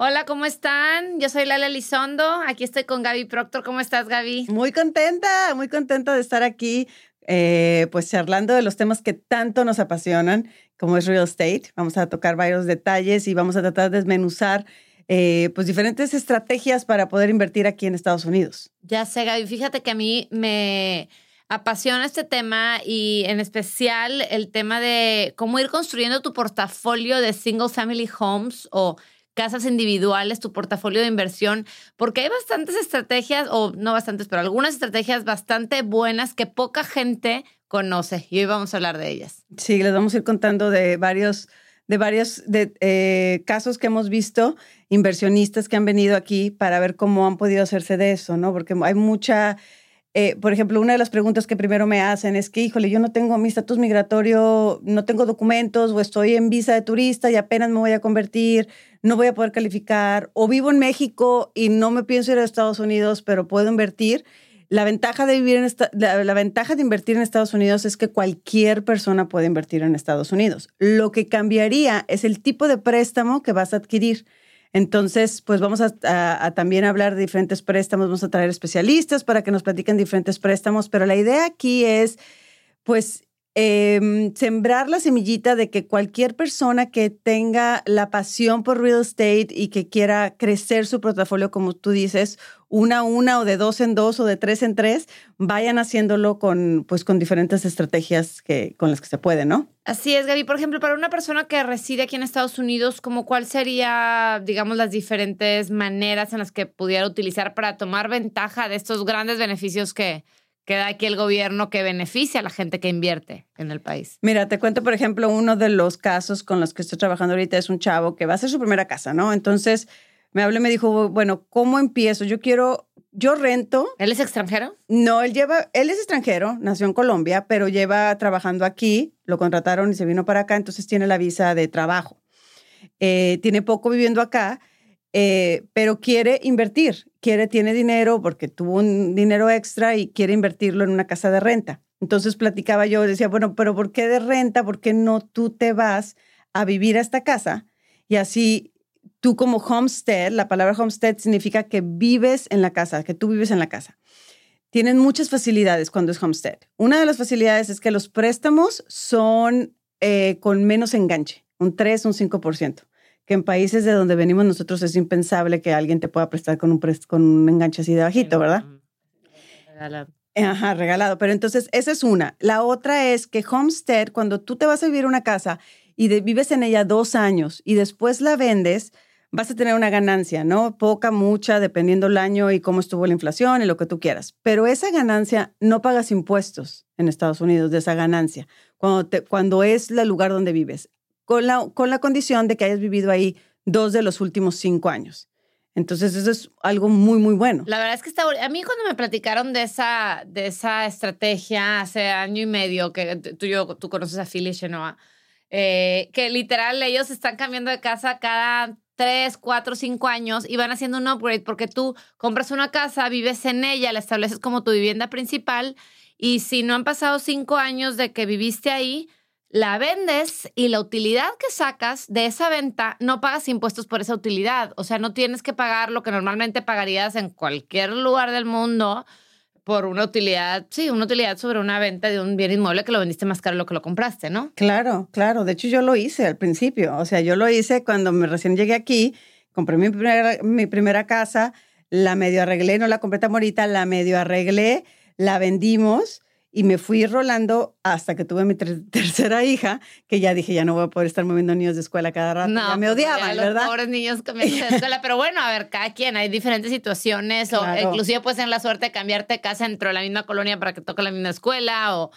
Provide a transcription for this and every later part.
Hola, ¿cómo están? Yo soy Lala Elizondo. Aquí estoy con Gaby Proctor. ¿Cómo estás, Gaby? Muy contenta, muy contenta de estar aquí, eh, pues charlando de los temas que tanto nos apasionan, como es real estate. Vamos a tocar varios detalles y vamos a tratar de desmenuzar eh, pues diferentes estrategias para poder invertir aquí en Estados Unidos. Ya sé, Gaby. Fíjate que a mí me apasiona este tema y en especial el tema de cómo ir construyendo tu portafolio de single family homes o casas individuales, tu portafolio de inversión, porque hay bastantes estrategias, o no bastantes, pero algunas estrategias bastante buenas que poca gente conoce y hoy vamos a hablar de ellas. Sí, les vamos a ir contando de varios, de varios de, eh, casos que hemos visto, inversionistas que han venido aquí para ver cómo han podido hacerse de eso, ¿no? Porque hay mucha eh, por ejemplo, una de las preguntas que primero me hacen es que, híjole, yo no tengo mi estatus migratorio, no tengo documentos o estoy en visa de turista y apenas me voy a convertir, no voy a poder calificar, o vivo en México y no me pienso ir a Estados Unidos, pero puedo invertir. La ventaja de vivir en esta, la, ventaja de invertir en Estados Unidos es que cualquier persona puede invertir en Estados Unidos. Lo que cambiaría es el tipo de préstamo que vas a adquirir. Entonces, pues vamos a, también hablar de diferentes préstamos, vamos a traer especialistas para que nos platiquen diferentes préstamos, pero la idea aquí es, pues, em, sembrar la semillita de que cualquier persona que tenga la pasión por real estate y que quiera crecer su portafolio, como tú dices, una a una o de dos en dos o de tres en tres, vayan haciéndolo con, pues, con diferentes estrategias que, con las que se puede, ¿no? Así es, Gaby. Por ejemplo, para una persona que reside aquí en Estados Unidos, como cuál sería, digamos, las diferentes maneras en las que pudiera utilizar para tomar ventaja de estos grandes beneficios que, que da aquí el gobierno que beneficia a la gente que invierte en el país. Mira, te cuento, por ejemplo, uno de los casos con los que estoy trabajando ahorita es un chavo que va a hacer su primera casa, ¿no? Entonces me habló y me dijo, bueno, ¿cómo empiezo? Yo quiero, yo rento. ¿Él es extranjero? No, él lleva, él es extranjero, nació en Colombia, pero lleva trabajando aquí, lo contrataron y se vino para acá, entonces tiene la visa de trabajo. Eh, tiene poco viviendo acá eh, pero quiere invertir, quiere, tiene dinero porque tuvo un dinero extra y quiere invertirlo en una casa de renta. Entonces platicaba yo, decía, bueno, pero ¿por qué de renta? ¿Por qué no tú te vas a vivir a esta casa? Y así tú como homestead, la palabra homestead significa que vives en la casa, que tú vives en la casa. Tienen muchas facilidades cuando es homestead. Una de las facilidades es que los préstamos son eh, con menos enganche, un 3, un 5% que en países de donde venimos nosotros es impensable que alguien te pueda prestar con un, con un enganche así de bajito, ¿verdad? Regalado. Ajá, regalado. Pero entonces, esa es una. La otra es que Homestead, cuando tú te vas a vivir una casa y vives en ella dos años y después la vendes, vas a tener una ganancia, ¿no? Poca, mucha, dependiendo el año y cómo estuvo la inflación y lo que tú quieras. Pero esa ganancia no pagas impuestos en Estados Unidos de esa ganancia cuando, te, cuando es el lugar donde vives con la, con la condición de que hayas vivido ahí dos de los últimos cinco años. Entonces, eso es algo muy, muy bueno. La verdad es que está, a mí cuando me platicaron de esa, de esa estrategia hace año y medio, que tú, yo, tú conoces a Philly Chenoa, eh, que literal ellos están cambiando de casa cada tres, cuatro, cinco años y van haciendo un upgrade porque tú compras una casa, vives en ella, la estableces como tu vivienda principal y si no han pasado cinco años de que viviste ahí, la vendes y la utilidad que sacas de esa venta no pagas impuestos por esa utilidad. O sea, no tienes que pagar lo que normalmente pagarías en cualquier lugar del mundo por una utilidad, sí, una utilidad sobre una venta de un bien inmueble que lo vendiste más caro de lo que lo compraste, ¿no? Claro, claro. De hecho, yo lo hice al principio. O sea, yo lo hice cuando me recién llegué aquí, compré mi primera, mi primera casa, la medio arreglé, no la compré tan bonita, la medio arreglé, la vendimos y me fui rolando hasta que tuve mi tercera hija, que ya dije, ya no voy a poder estar moviendo niños de escuela cada rato. No, ya me pues, odiaban, ya ¿verdad? Los pobres niños que me de escuela. Pero bueno, a ver, cada quien, hay diferentes situaciones. O inclusive puedes tener la suerte de cambiarte de casa dentro de la misma colonia para que toque la misma escuela o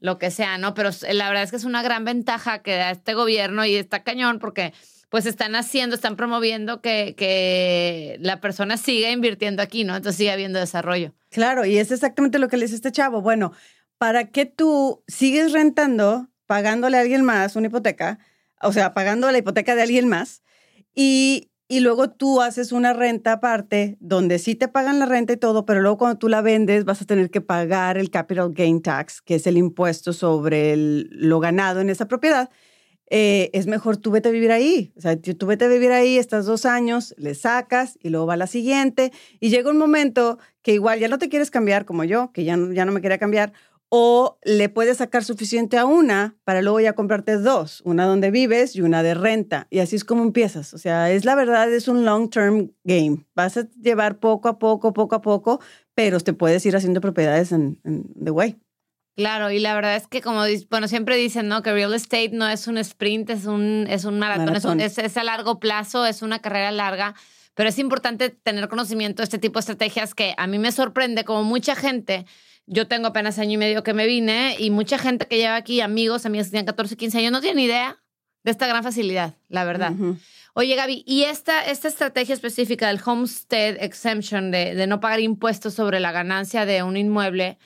lo que sea, ¿no? Pero la verdad es que es una gran ventaja que da este gobierno y está cañón porque pues están haciendo, están promoviendo que, que la persona siga invirtiendo aquí, ¿no? Entonces siga habiendo desarrollo. Claro, y es exactamente lo que le dice este chavo. Bueno, ¿para qué tú sigues rentando, pagándole a alguien más una hipoteca? O sea, pagando la hipoteca de alguien más. Y, y luego tú haces una renta aparte donde sí te pagan la renta y todo, pero luego cuando tú la vendes vas a tener que pagar el capital gain tax, que es el impuesto sobre lo ganado en esa propiedad. Eh, es mejor tú vete a vivir ahí. O sea, tú vete a vivir ahí, estás dos años, le sacas y luego va la siguiente. Y llega un momento que igual ya no te quieres cambiar como yo, que ya ya no me quería cambiar, o le puedes sacar suficiente a una para luego ya comprarte dos, una donde vives y una de renta. Y así es como empiezas. O sea, es la verdad, es un long-term game. Vas a llevar poco a poco, poco a poco, pero te puedes ir haciendo propiedades en, en the way. Claro, y la verdad es que como, bueno, siempre dicen, ¿no? Que real estate no es un sprint, es un, es un maratón, es, Maratón. es, es a largo plazo, es una carrera larga, pero es importante tener conocimiento de este tipo de estrategias que a mí me sorprende como mucha gente. Yo tengo apenas año y medio que me vine y mucha gente que lleva aquí, amigos, amigas que tienen 14, 15 años, no tienen idea de esta gran facilidad, la verdad. Oye, Gaby, ¿y esta, esta estrategia específica del homestead exemption, de, de no pagar impuestos sobre la ganancia de un inmueble,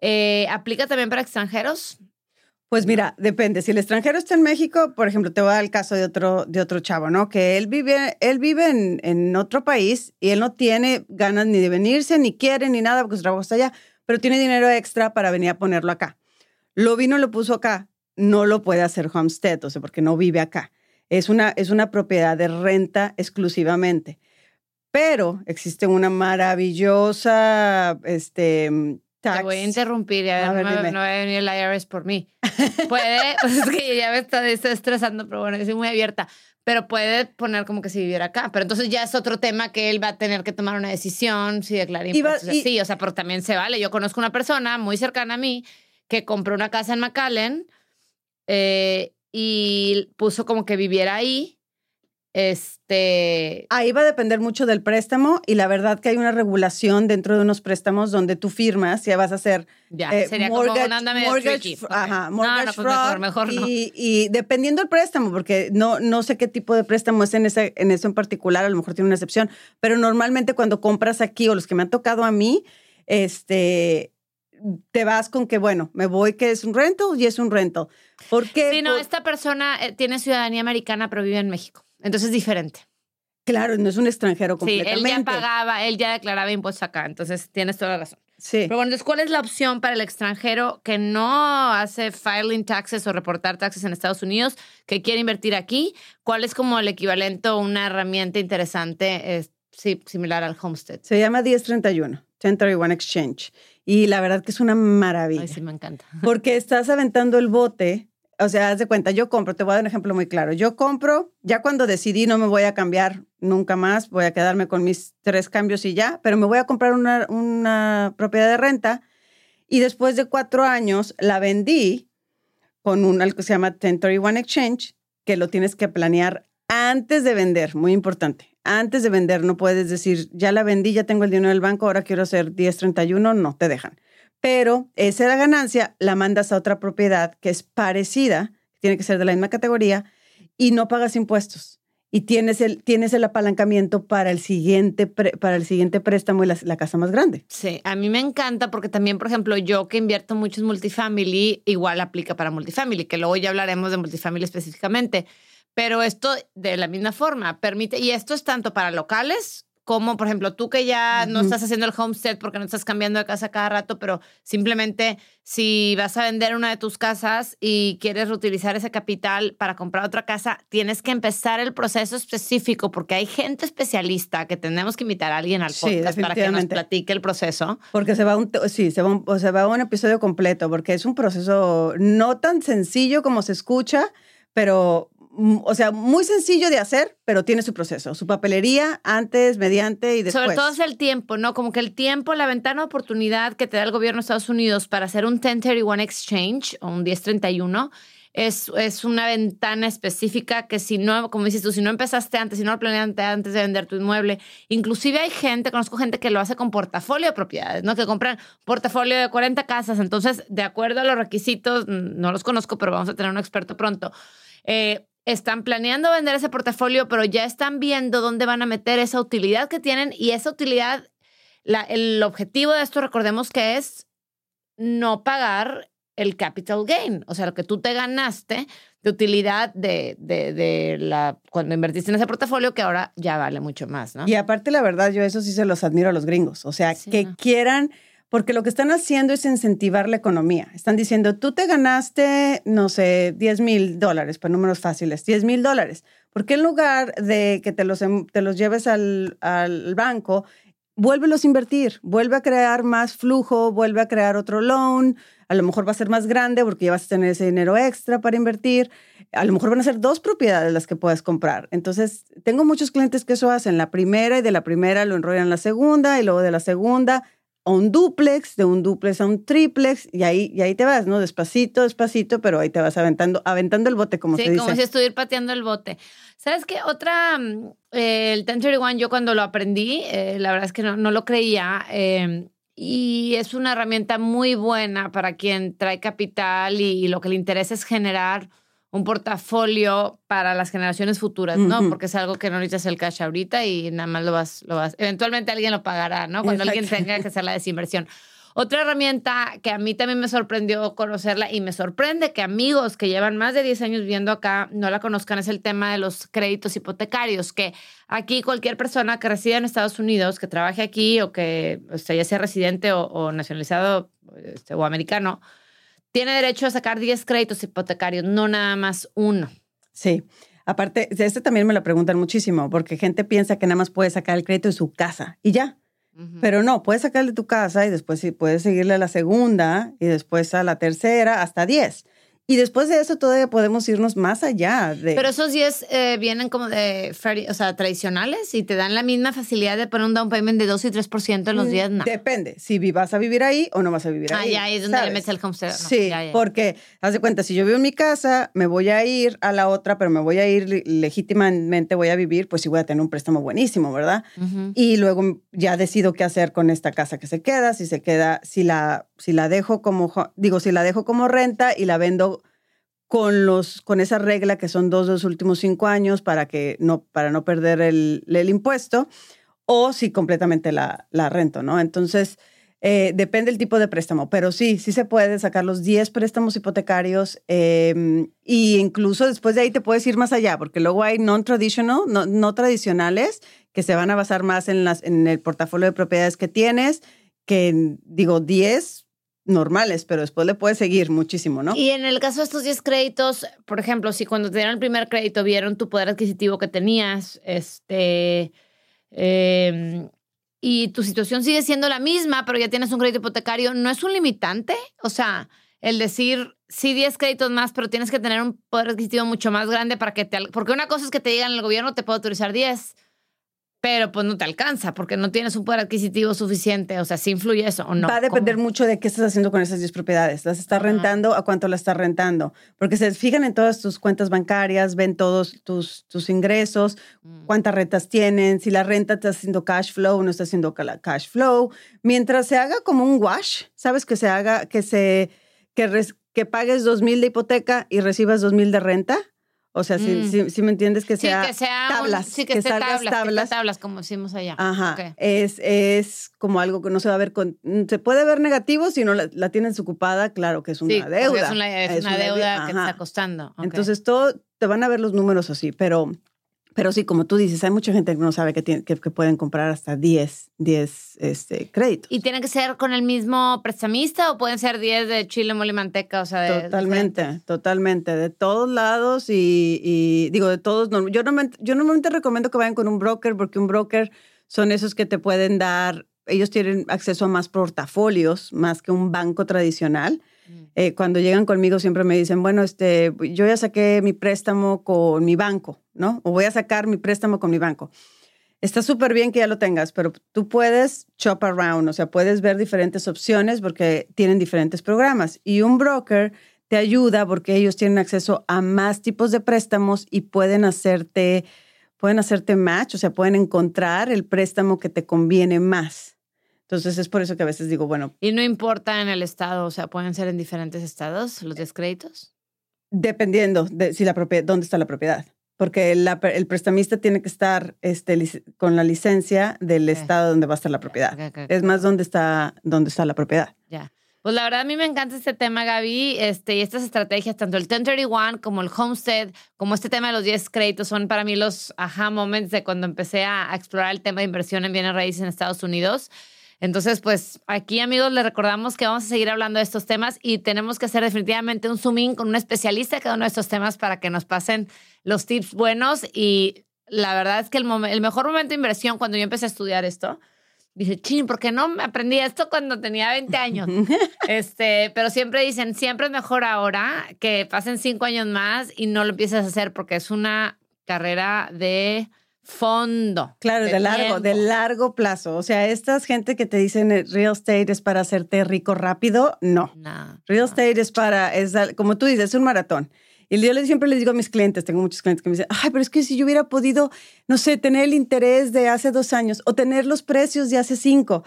eh, aplica también para extranjeros? Pues mira, depende. Si el extranjero está en México, por ejemplo, te voy a dar el caso de otro, de otro chavo, ¿no? Que él vive, él vive en, en otro país y él no tiene ganas ni de venirse, ni quiere, ni nada, porque su trabajo está allá, pero tiene dinero extra para venir a ponerlo acá. Lo vino lo puso acá. No lo puede hacer homestead, o sea, porque no vive acá. Es una, es una propiedad de renta exclusivamente. Pero existe una maravillosa, este, tax. Te voy a interrumpir, y a ver, no, no va a venir el IRS por mí. Puede, pues es que ya me está, estresando, pero bueno, yo soy muy abierta. Pero puede poner como que si viviera acá. Pero entonces ya es otro tema que él va a tener que tomar una decisión, si declara impuestos. y- Sí, o sea, pero también se vale. Yo conozco una persona muy cercana a mí que compró una casa en McAllen eh, y puso como que viviera ahí. Este. Ahí va a depender mucho del préstamo y la verdad que hay una regulación dentro de unos préstamos donde tú firmas y vas a hacer Ya, eh, sería como mortgage Ok. ajá, No, mortgage no, pues mejor, fraud mejor no. y, y dependiendo del préstamo, porque no, no sé qué tipo de préstamo es en, ese, en eso en particular, a lo mejor tiene una excepción, pero normalmente cuando compras aquí o los que me han tocado a mí, este, te vas con que, bueno, me voy que es un rental y es un rental. ¿Por qué? Sí, no, Por- esta persona eh, tiene ciudadanía americana, pero vive en México. Entonces es diferente. Claro, no es un extranjero Sí, completamente. él ya pagaba, él ya declaraba impuestos acá. Entonces tienes toda la razón. Sí. Pero bueno, entonces, ¿cuál es la opción para el extranjero que no hace filing taxes o reportar taxes en Estados Unidos, que quiere invertir aquí? ¿Cuál es como el equivalente o una herramienta interesante, eh, sí, similar al homestead? Se llama 1031, 1031 Exchange. Y la verdad que es una maravilla. Ay, sí, me encanta. Porque estás aventando el bote. O sea, haz de cuenta, yo compro, te voy a dar un ejemplo muy claro. Yo compro, ya cuando decidí no me voy a cambiar nunca más, voy a quedarme con mis tres cambios y ya, pero me voy a comprar una, una propiedad de renta y después de cuatro años la vendí con un, algo que se llama 1031 Exchange, que lo tienes que planear antes de vender, muy importante. Antes de vender no puedes decir, ya la vendí, ya tengo el dinero del banco, ahora quiero hacer 1031, no te dejan. Pero esa ganancia la mandas a otra propiedad que es parecida, tiene que ser de la misma categoría, y no pagas impuestos. Y tienes el, tienes el apalancamiento para el siguiente, para el siguiente préstamo y la, la casa más grande. Sí, a mí me encanta porque también, por ejemplo, yo que invierto mucho en multifamily, igual aplica para multifamily, que luego ya hablaremos de multifamily específicamente. Pero esto de la misma forma permite, y esto es tanto para locales como, por ejemplo, tú que ya no estás haciendo el homestead porque no estás cambiando de casa cada rato, pero simplemente si vas a vender una de tus casas y quieres reutilizar ese capital para comprar otra casa, tienes que empezar el proceso específico porque hay gente especialista que tenemos que invitar a alguien al Sí, podcast para que nos platique el proceso. Porque se va un, sí, se va un, o se va un episodio completo, porque es un proceso no tan sencillo como se escucha, pero, o sea, muy sencillo de hacer, pero tiene su proceso, su papelería antes, mediante y después. Sobre todo es el tiempo, ¿no? Como que el tiempo, la ventana de oportunidad que te da el gobierno de Estados Unidos para hacer un 1031 exchange o un 1031 es, es una ventana específica que si no, como dices tú, si no empezaste antes, si no lo planeaste antes de vender tu inmueble, inclusive hay gente, conozco gente que lo hace con portafolio de propiedades, ¿no? Que compran portafolio de 40 casas. Entonces, de acuerdo a los requisitos, no los conozco, pero vamos a tener un experto pronto. eh, están planeando vender ese portafolio, pero ya están viendo dónde van a meter esa utilidad que tienen y esa utilidad, la, el objetivo de esto, recordemos que es no pagar el capital gain, o sea, lo que tú te ganaste de utilidad de, de, de, la cuando invertiste en ese portafolio que ahora ya vale mucho más, ¿no? Y aparte, la verdad, yo eso sí se los admiro a los gringos, o sea, sí, que no. quieran, porque lo que están haciendo es incentivar la economía. Están diciendo, tú te ganaste, no sé, 10 mil dólares, para números fáciles, 10 mil dólares. ¿Por qué en lugar de que te los, te los lleves al, al banco, vuélvelos a invertir, vuelve a crear más flujo, vuelve a crear otro loan, a lo mejor va a ser más grande porque ya vas a tener ese dinero extra para invertir, a lo mejor van a ser dos propiedades las que puedas comprar. Entonces, tengo muchos clientes que eso hacen, la primera y de la primera lo enrollan en la segunda y luego de la segunda a un duplex, de un duplex a un triplex, y ahí, y ahí te vas, ¿no? Despacito, despacito, pero ahí te vas aventando, aventando el bote, como sí, se dice. como si estuviera pateando el bote. ¿Sabes qué? Otra, eh, el 1031, yo cuando lo aprendí, eh, la verdad es que no, no lo creía, eh, y es una herramienta muy buena para quien trae capital y, y lo que le interesa es generar un portafolio para las generaciones futuras, ¿no? Uh -huh. Porque es algo que no necesitas el cash ahorita y nada más lo vas, lo vas, eventualmente alguien lo pagará, ¿no? Cuando Exacto. alguien tenga que hacer la desinversión. Otra herramienta que a mí también me sorprendió conocerla y me sorprende que amigos que llevan más de 10 años viviendo acá no la conozcan es el tema de los créditos hipotecarios, que aquí cualquier persona que resida en Estados Unidos, que trabaje aquí o que o sea, ya sea residente o, o nacionalizado este, o americano, tiene derecho a sacar 10 créditos hipotecarios, no nada más uno. Sí. Aparte, de este también me lo preguntan muchísimo, porque gente piensa que nada más puede sacar el crédito de su casa y ya. Uh -huh. Pero no, puedes sacar de tu casa y después puedes seguirle a la segunda y después a la tercera hasta 10. Y después de eso todavía podemos irnos más allá. De... Pero esos 10 eh, vienen como de, o sea, tradicionales y te dan la misma facilidad de poner un down payment de 2 y 3% en los 10, no. Depende, si vas a vivir ahí o no vas a vivir ah, ahí. Ah, ya, es donde ¿sabes? le metes el homestead. No, sí, ya, ya. porque, haz de cuenta, si yo vivo en mi casa, me voy a ir a la otra, pero me voy a ir legítimamente, voy a vivir, pues sí voy a tener un préstamo buenísimo, ¿verdad? Uh -huh. Y luego ya decido qué hacer con esta casa que se queda, si se queda, si la, si la dejo como, digo, si la dejo como renta y la vendo con, los, con esa regla que son dos de los últimos cinco años para, que no, para no perder el, el impuesto, o si completamente la, la rento, ¿no? Entonces, eh, depende del tipo de préstamo, pero sí, sí se puede sacar los 10 préstamos hipotecarios eh, y incluso después de ahí te puedes ir más allá, porque luego hay non-traditional, no, no, tradicionales, que se van a basar más en, las, en el portafolio de propiedades que tienes, que digo 10 normales, pero después le puedes seguir muchísimo, ¿no? Y en el caso de estos 10 créditos, por ejemplo, si cuando te dieron el primer crédito vieron tu poder adquisitivo que tenías, este, eh, y tu situación sigue siendo la misma, pero ya tienes un crédito hipotecario, ¿no es un limitante? O sea, el decir, sí, 10 créditos más, pero tienes que tener un poder adquisitivo mucho más grande para que te... Porque una cosa es que te digan el gobierno te puede autorizar 10, pero pues no te alcanza porque no tienes un poder adquisitivo suficiente. O sea, ¿sí influye eso o no? Va a depender ¿Cómo? mucho de qué estás haciendo con esas 10 propiedades. ¿Las estás Ajá. rentando? ¿A cuánto las estás rentando? Porque se fijan en todas tus cuentas bancarias, ven todos tus, tus ingresos, mm. cuántas rentas tienen, si la renta está haciendo cash flow o no está haciendo cash flow. Mientras se haga como un wash, ¿sabes? Que se haga, que se, que, res, que pagues 2 mil de hipoteca y recibas 2 mil de renta o sea, mm. si, si, me entiendes que sea, sí, que sea tablas. Un, sí, que, que tablas, tablas. Que tablas, como decimos allá. Ajá. Okay. Es, es como algo que no se va a ver con. Se puede ver negativo si no la, la tienes ocupada, claro que es una sí, deuda. Es una, es es una deuda que está costando. Okay. Entonces, todo te van a ver los números así, pero pero sí, como tú dices, hay mucha gente que no sabe que, tiene, que, que pueden comprar hasta 10, 10 este, créditos. ¿Y tiene que ser con el mismo prestamista o pueden ser 10 de chile, mole manteca? O sea, de, totalmente, diferentes? totalmente. De todos lados y, y, digo, de todos. Yo normalmente, yo normalmente recomiendo que vayan con un broker porque un broker son esos que te pueden dar, ellos tienen acceso a más portafolios, más que un banco tradicional. Eh, cuando llegan conmigo siempre me dicen, bueno, este, yo ya saqué mi préstamo con mi banco, ¿no? O voy a sacar mi préstamo con mi banco. Está súper bien que ya lo tengas, pero tú puedes shop around, o sea, puedes ver diferentes opciones porque tienen diferentes programas. Y un broker te ayuda porque ellos tienen acceso a más tipos de préstamos y pueden hacerte, pueden hacerte match, o sea, pueden encontrar el préstamo que te conviene más. Entonces es por eso que a veces digo, bueno. Y no importa en el estado, o sea, pueden ser en diferentes estados los descréditos. Dependiendo de si la propiedad, dónde está la propiedad. Porque la- el prestamista tiene que estar este, con la licencia del Ok. estado donde va a estar la propiedad. Ok, ok, ok. Es más dónde está, dónde está la propiedad. Ya. Pues la verdad a mí me encanta este tema, Gaby, este, y estas estrategias, tanto el 1031 como el Homestead, como este tema de los 10 créditos, son para mí los aha moments de cuando empecé a, a explorar el tema de inversión en bienes raíces en Estados Unidos. Entonces, pues aquí, amigos, les recordamos que vamos a seguir hablando de estos temas y tenemos que hacer definitivamente un zoom in con un especialista de cada uno de estos temas para que nos pasen los tips buenos. Y la verdad es que el, mejor momento de inversión cuando yo empecé a estudiar esto, dije, chin, ¿por qué no me aprendí esto cuando tenía 20 años? Este, pero siempre dicen, siempre es mejor ahora que pasen cinco años más y no lo empieces a hacer porque es una carrera de fondo. Claro, de, largo, de largo plazo. O sea, estas gente que te dicen eh, real estate es para hacerte rico rápido, no. No, Real no. estate es para, es, como tú dices, es un maratón. Y yo siempre les digo a mis clientes, tengo muchos clientes que me dicen, ay, pero es que si yo hubiera podido, no sé, tener el interés de hace dos años o tener los precios de hace cinco.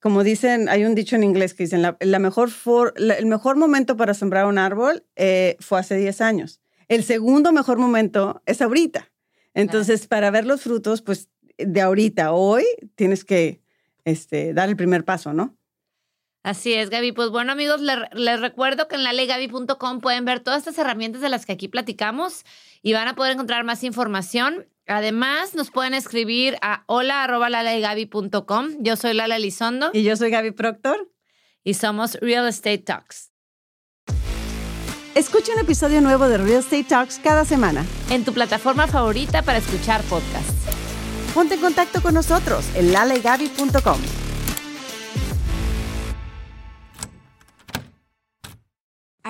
Como dicen, hay un dicho en inglés que dicen, la, la mejor for- la- el mejor momento para sembrar un árbol eh, fue hace 10 años. El segundo mejor momento es ahorita. Entonces, para ver los frutos, pues de ahorita, hoy, tienes que este, dar el primer paso, ¿no? Así es, Gaby. Pues bueno, amigos, le- les, recuerdo que en lalegaby.com pueden ver todas estas herramientas de las que aquí platicamos y van a poder encontrar más información. Además, nos pueden escribir a hola.lalegaby.com. Yo soy Lala Elizondo Y yo soy Gaby Proctor. y somos Real Estate Talks. Escucha un episodio nuevo de Real Estate Talks cada semana. En tu plataforma favorita para escuchar podcasts. Ponte en contacto con nosotros en lalegaby.com.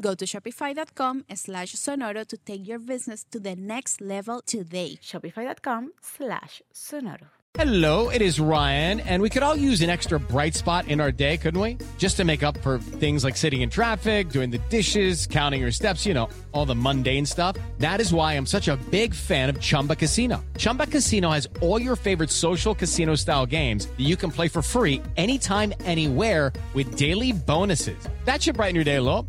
Go to shopify.com slash sonoro to take your business to the next level today. Shopify.com slash sonoro. Hello, it is Ryan, and we could all use an extra bright spot in our day, couldn't we? Just to make up for things like sitting in traffic, doing the dishes, counting your steps, you know, all the mundane stuff. That is why I'm such a big fan of Chumba Casino. Chumba Casino has all your favorite social casino style games that you can play for free anytime, anywhere with daily bonuses. That should brighten your day a little.